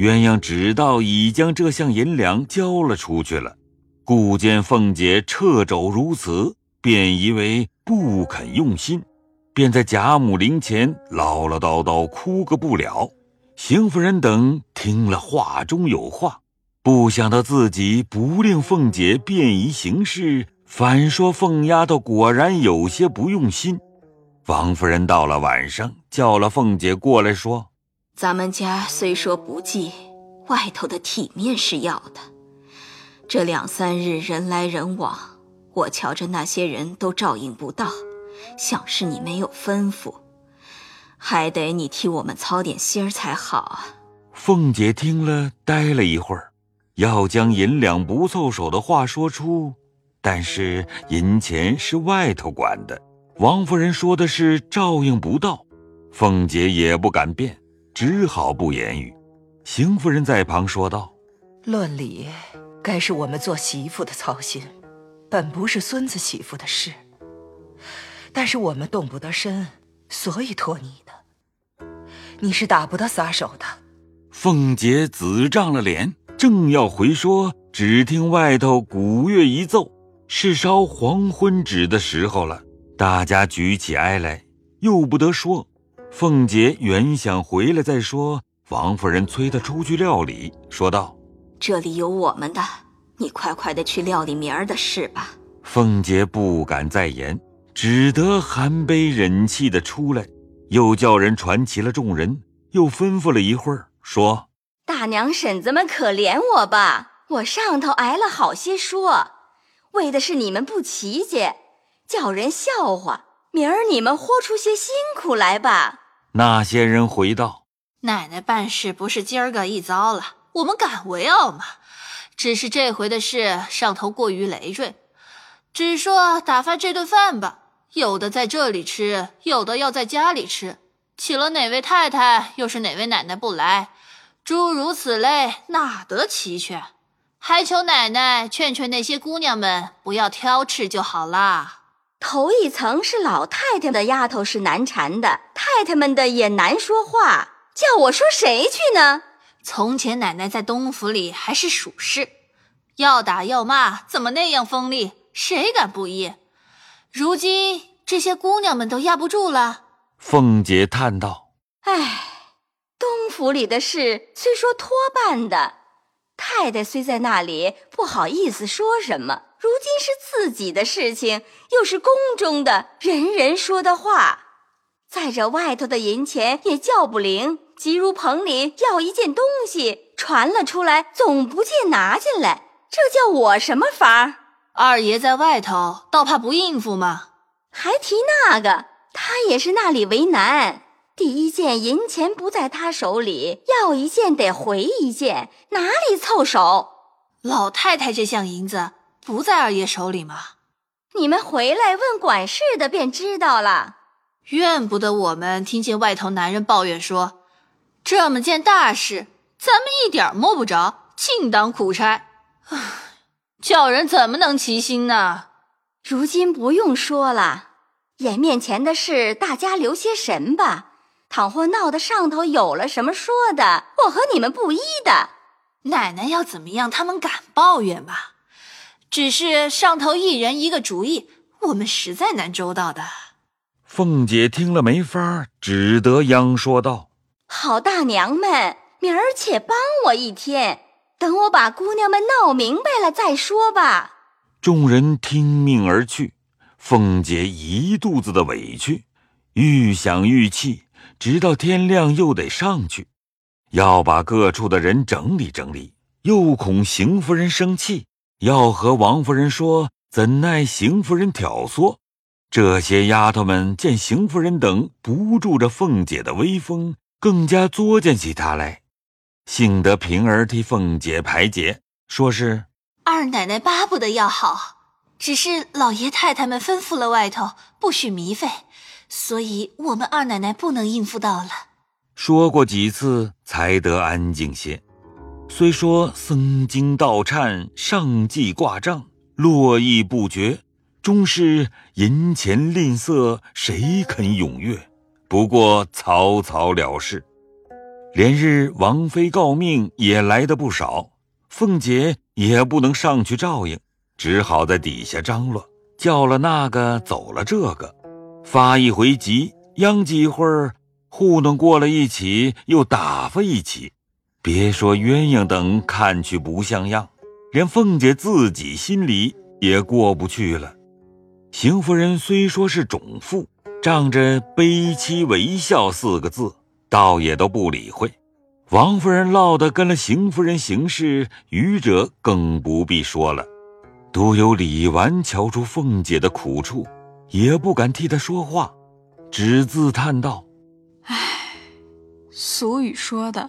鸳鸯只道已将这项银两交了出去了，故见凤姐掣肘如此，便以为不肯用心，便在贾母灵前唠唠叨叨哭个不了。邢夫人等听了话中有话，不想到自己不令凤姐便宜行事，反说凤丫头果然有些不用心。王夫人到了晚上，叫了凤姐过来，说：“咱们家虽说不济，外头的体面是要的。这两三日人来人往，我瞧着那些人都照应不到，想是你没有吩咐。”还得你替我们操点心儿才好啊！凤姐听了，呆了一会儿，要将银两不凑手的话说出，但是银钱是外头管的，王夫人说的是照应不到，凤姐也不敢变，只好不言语。邢夫人在旁说道：“论理，该是我们做媳妇的操心，本不是孙子媳妇的事，但是我们动不得身。”所以托你的，你是打不得撒手的。凤姐紫涨了脸，正要回说，只听外头鼓乐一奏，是烧黄昏纸的时候了。大家举起哀来，又不得说。凤姐原想回来再说，王夫人催她出去料理，说道：“这里有我们的，你快快的去料理明儿的事吧。”凤姐不敢再言。只得含悲忍气的出来，又叫人传齐了众人，又吩咐了一会儿，说：“大娘婶子们可怜我吧，我上头挨了好些说，为的是你们不齐节，叫人笑话。明儿你们豁出些辛苦来吧。”那些人回道：“奶奶办事不是今儿个一遭了，我们敢为傲吗？只是这回的事上头过于累赘，只说打发这顿饭吧。”有的在这里吃，有的要在家里吃。起了哪位太太，又是哪位奶奶不来，诸如此类，哪得齐全？还求奶奶劝劝那些姑娘们，不要挑吃就好啦。头一层是老太太的丫头是难缠的，太太们的也难说话，叫我说谁去呢？从前奶奶在东府里还是属事，要打要骂，怎么那样锋利？谁敢不依？如今这些姑娘们都压不住了。凤姐叹道：“唉，东府里的事虽说托办的，太太虽在那里，不好意思说什么。如今是自己的事情，又是宫中的人人说的话，再者外头的银钱也叫不灵。急如棚里要一件东西，传了出来，总不见拿进来，这叫我什么法？”二爷在外头，倒怕不应付吗？还提那个，他也是那里为难。第一件银钱不在他手里，要一件得回一件，哪里凑手？老太太这项银子不在二爷手里吗？你们回来问管事的便知道了。怨不得我们听见外头男人抱怨说，这么件大事，咱们一点摸不着，尽当苦差。唉。叫人怎么能齐心呢？如今不用说了，眼面前的事，大家留些神吧。倘或闹得上头有了什么说的，我和你们不依的。奶奶要怎么样，他们敢抱怨吗？只是上头一人一个主意，我们实在难周到的。凤姐听了没法，只得央说道：“好大娘们，明儿且帮我一天。”等我把姑娘们闹明白了再说吧。众人听命而去，凤姐一肚子的委屈，愈想愈气，直到天亮又得上去，要把各处的人整理整理，又恐邢夫人生气，要和王夫人说，怎奈邢夫人挑唆。这些丫头们见邢夫人等不住着凤姐的威风，更加作践起她来。幸得平儿替凤姐排解，说是二奶奶巴不得要好，只是老爷太太们吩咐了外头不许糜费，所以我们二奶奶不能应付到了。说过几次才得安静些。虽说僧经道忏，上计挂账，络绎不绝，终是银钱吝啬，谁肯踊跃？不过草草了事。连日王妃诰命也来的不少，凤姐也不能上去照应，只好在底下张罗，叫了那个，走了这个，发一回急，央几会儿，糊弄过了一起，又打发一起。别说鸳鸯等看去不像样，连凤姐自己心里也过不去了。邢夫人虽说是种妇，仗着悲戚为孝四个字。倒也都不理会，王夫人落得跟了邢夫人行事，愚者更不必说了。独有李纨瞧出凤姐的苦处，也不敢替她说话，只自叹道：“唉，俗语说的，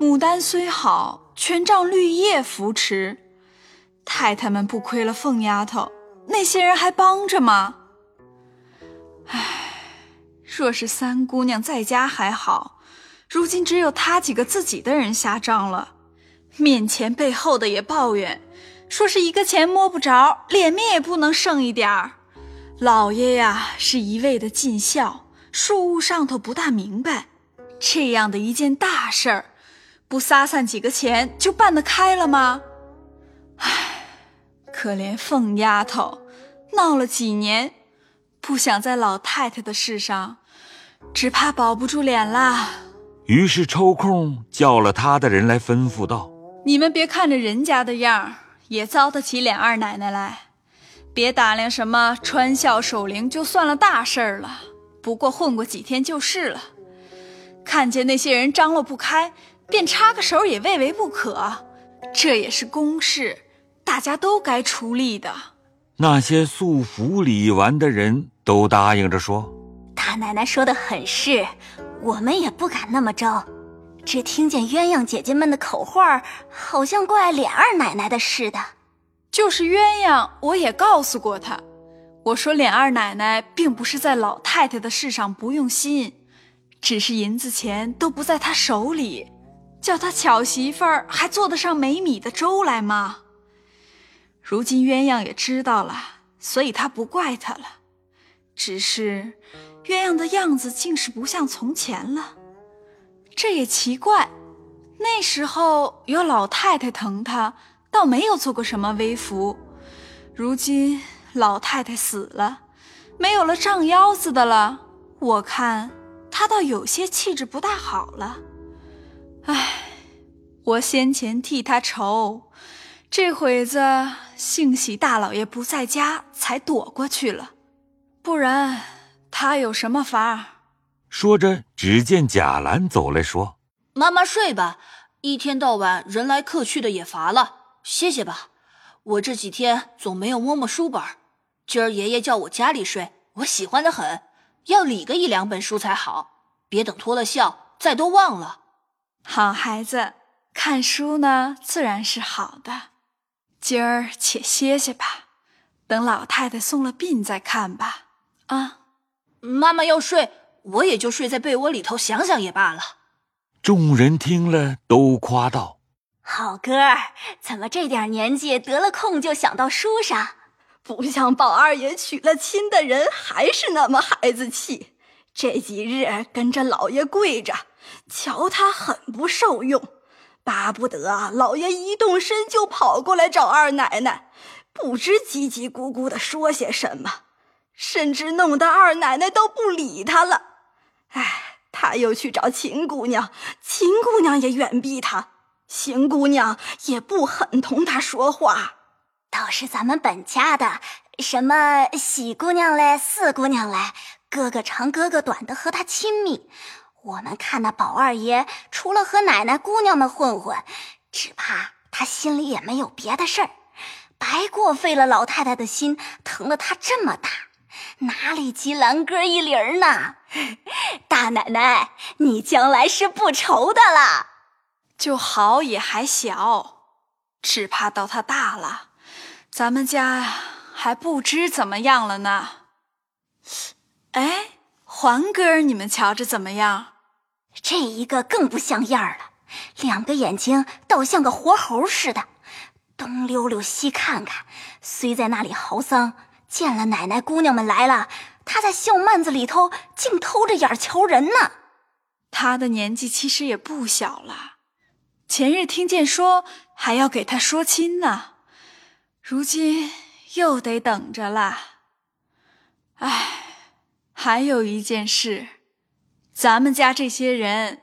牡丹虽好，全仗绿叶扶持。太太们不亏了凤丫头，那些人还帮着吗？唉。”若是三姑娘在家还好，如今只有她几个自己的人下账了，面前背后的也抱怨，说是一个钱摸不着，脸面也不能剩一点儿。老爷呀，是一味的尽孝，庶务上头不大明白，这样的一件大事儿，不撒散几个钱就办得开了吗？唉，可怜凤丫头，闹了几年，不想在老太太的事上。只怕保不住脸啦。于是抽空叫了他的人来吩咐道：“你们别看着人家的样也糟得起脸二奶奶来。别打量什么穿孝守灵就算了大事儿了，不过混过几天就是了。看见那些人张罗不开，便插个手也未为不可。这也是公事，大家都该出力的。”那些素服李纨的人都答应着说。大奶奶说的很是，我们也不敢那么着。只听见鸳鸯姐姐们的口话，好像怪琏二奶奶的似的。就是鸳鸯，我也告诉过她，我说琏二奶奶并不是在老太太的事上不用心，只是银子钱都不在她手里，叫他巧媳妇儿还做得上没米的粥来吗？如今鸳鸯也知道了，所以他不怪他了，只是。鸳鸯的样子竟是不像从前了，这也奇怪。那时候有老太太疼他，倒没有做过什么微服。如今老太太死了，没有了胀腰子的了，我看他倒有些气质不大好了。唉，我先前替他愁，这会子幸喜大老爷不在家，才躲过去了，不然。他有什么法？说着，只见贾兰走来说：“妈妈睡吧，一天到晚人来客去的也乏了，歇歇吧。我这几天总没有摸摸书本，今儿爷爷叫我家里睡，我喜欢的很，要理个一两本书才好，别等脱了孝再都忘了。好孩子，看书呢自然是好的，今儿且歇歇吧，等老太太送了殡再看吧。啊。”妈妈要睡，我也就睡在被窝里头，想想也罢了。众人听了，都夸道：“好哥儿，怎么这点年纪得了空就想到书上？不像宝二爷娶了亲的人还是那么孩子气。这几日跟着老爷跪着，瞧他很不受用，巴不得老爷一动身就跑过来找二奶奶，不知叽叽咕咕的说些什么。”甚至弄得二奶奶都不理他了，哎，他又去找秦姑娘，秦姑娘也远避他，邢姑娘也不肯同他说话。倒是咱们本家的，什么喜姑娘嘞、四姑娘嘞，哥哥长哥哥短的和他亲密。我们看那宝二爷，除了和奶奶姑娘们混混，只怕他心里也没有别的事儿，白过费了老太太的心，疼了他这么大。哪里及兰哥一厘儿呢？大奶奶，你将来是不愁的了。就好也还小，只怕到他大了，咱们家还不知怎么样了呢。哎，环哥儿，你们瞧着怎么样？这一个更不像样了，两个眼睛倒像个活猴似的，东溜溜西看看，虽在那里嚎丧。见了奶奶姑娘们来了，他在绣幔子里头竟偷着眼瞧人呢。他的年纪其实也不小了。前日听见说还要给他说亲呢，如今又得等着了。唉，还有一件事，咱们家这些人，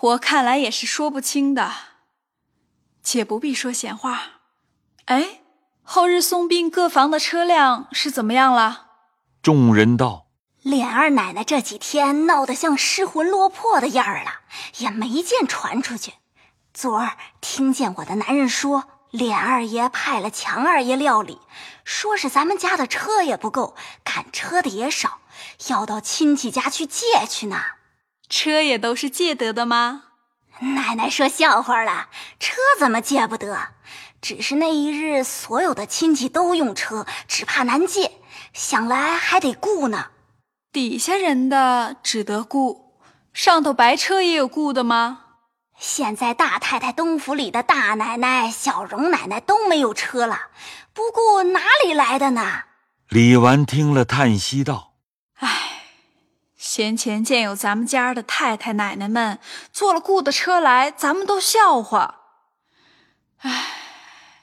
我看来也是说不清的。且不必说闲话。哎，后日送殡各房的车辆是怎么样了？众人道：“琏二奶奶这几天闹得像失魂落魄的样儿了，也没见传出去。昨儿听见我的男人说，琏二爷派了强二爷料理，说是咱们家的车也不够，赶车的也少，要到亲戚家去借去呢。车也都是借得的吗？”奶奶说笑话了，车怎么借不得？只是那一日所有的亲戚都用车，只怕难借，想来还得雇呢。底下人的只得雇，上头白车也有雇的吗？现在大太太东府里的大奶奶、小荣奶奶都没有车了，不雇哪里来的呢？李纨听了，叹息道：“唉。”先前见有咱们家的太太奶奶们坐了雇的车来，咱们都笑话。唉，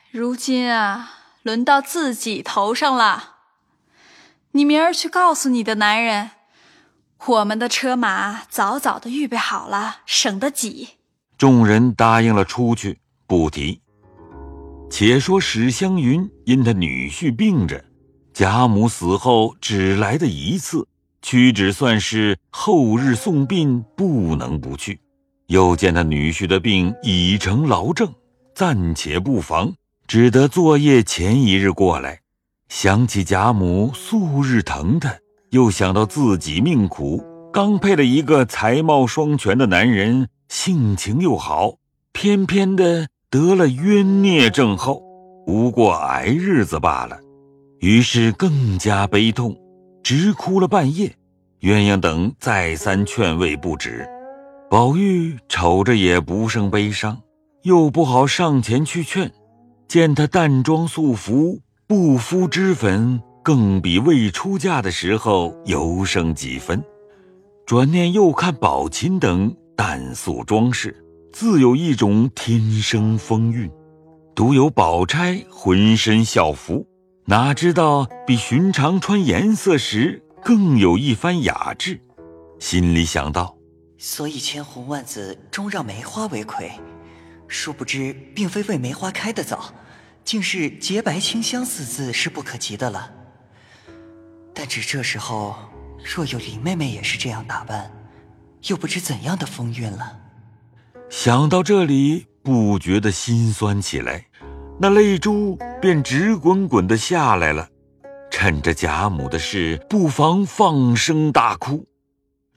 如今啊，轮到自己头上了。你明儿去告诉你的男人，我们的车马早早的预备好了，省得挤。众人答应了出去，不提。且说史湘云因他女婿病着，贾母死后只来的一次。屈指算是后日送殡，不能不去。又见他女婿的病已成劳症，暂且不防，只得作夜前一日过来。想起贾母素日疼他，又想到自己命苦，刚配了一个才貌双全的男人，性情又好，偏偏的得了冤孽症后，无过挨日子罢了。于是更加悲痛。直哭了半夜，鸳鸯等再三劝慰不止。宝玉瞅着也不胜悲伤，又不好上前去劝。见他淡妆素服，不敷脂粉，更比未出嫁的时候尤胜几分。转念又看宝琴等淡素装饰，自有一种天生风韵；独有宝钗浑身校服。哪知道比寻常穿颜色时更有一番雅致，心里想到：所以千红万紫终让梅花为魁，殊不知并非为梅花开得早，竟是洁白清香四字是不可及的了。但只这时候，若有林妹妹也是这样打扮，又不知怎样的风韵了。想到这里，不觉得心酸起来。那泪珠便直滚滚的下来了，趁着贾母的事，不妨放声大哭。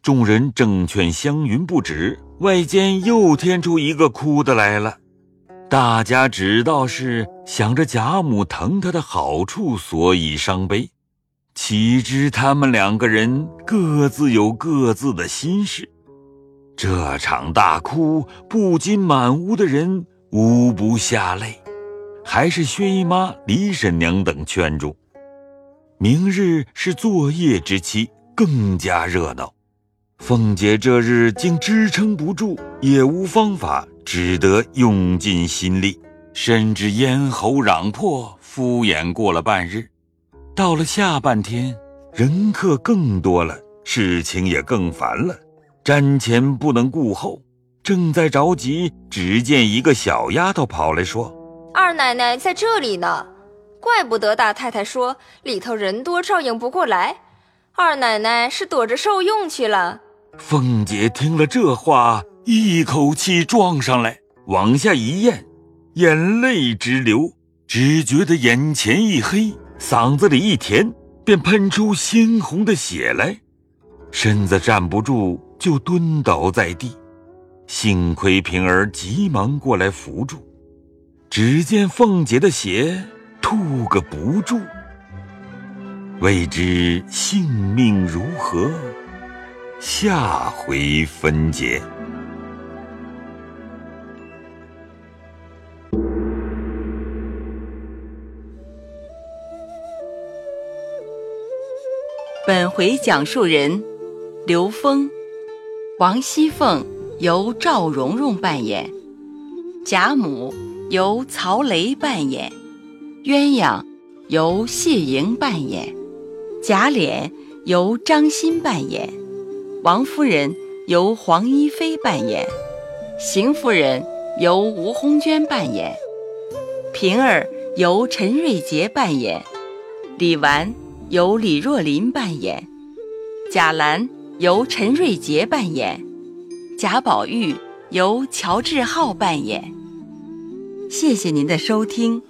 众人正劝湘云不止，外间又添出一个哭的来了。大家只道是想着贾母疼他的好处，所以伤悲。岂知他们两个人各自有各自的心事。这场大哭不禁满屋的人无不下泪。还是薛姨妈、李婶娘等劝住。明日是作业之期，更加热闹。凤姐这日竟支撑不住，也无方法，只得用尽心力，甚至咽喉嚷破，敷衍过了半日。到了下半天，人客更多了，事情也更烦了，瞻前不能顾后，正在着急，只见一个小丫头跑来说。二奶奶在这里呢，怪不得大太太说里头人多照应不过来。二奶奶是躲着受用去了。凤姐听了这话，一口气撞上来，往下一咽，眼泪直流，只觉得眼前一黑，嗓子里一甜，便喷出鲜红的血来，身子站不住，就蹲倒在地。幸亏平儿急忙过来扶住。只见凤姐的血吐个不住，未知性命如何，下回分解。本回讲述人：刘峰，王熙凤由赵蓉蓉扮演，贾母由曹雷扮演，鸳鸯由谢莹扮演，贾琏由张欣扮演，王夫人由黄一飞扮演，邢夫人由吴红娟扮演，平儿由陈瑞杰扮演，李纨由李若琳扮演，贾兰。由陈瑞杰扮演，贾宝玉由乔志浩扮演。谢谢您的收听。